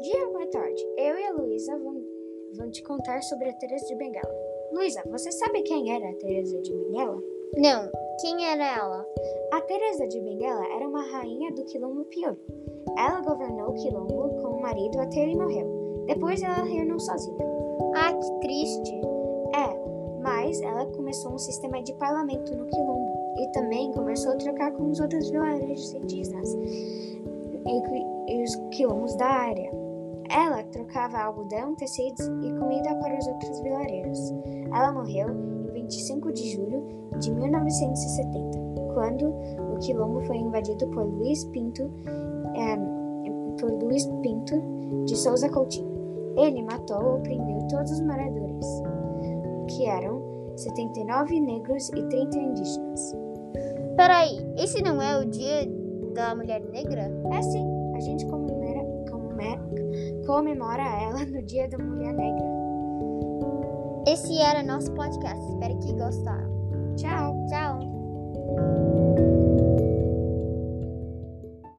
dia, boa tarde. Eu e a Luísa vamos, te contar sobre a Teresa de Bengala. Luísa, você sabe quem era a Teresa de Bengala? Não, quem era ela? A Teresa de Bengala era uma rainha do Quilombo Pior. Ela governou o Quilombo com o marido até ele morreu. Depois ela reinou sozinha. Ah, que triste. É, mas ela começou um sistema de parlamento no Quilombo e também começou a trocar com os outros vilarejos indígenas e os quilombos da área. Ela trocava algodão, tecidos e comida para os outros vilarejos. Ela morreu em 25 de julho de 1970, quando o quilombo foi invadido por Luiz Pinto, é, por Luiz Pinto de Souza Coutinho. Ele matou ou prendeu todos os moradores, que eram 79 negros e 30 indígenas. Peraí, esse não é o dia da mulher negra? É sim, comemora ela no dia da mulher negra. Esse era nosso podcast. Espero que gostaram. Tchau. Tchau.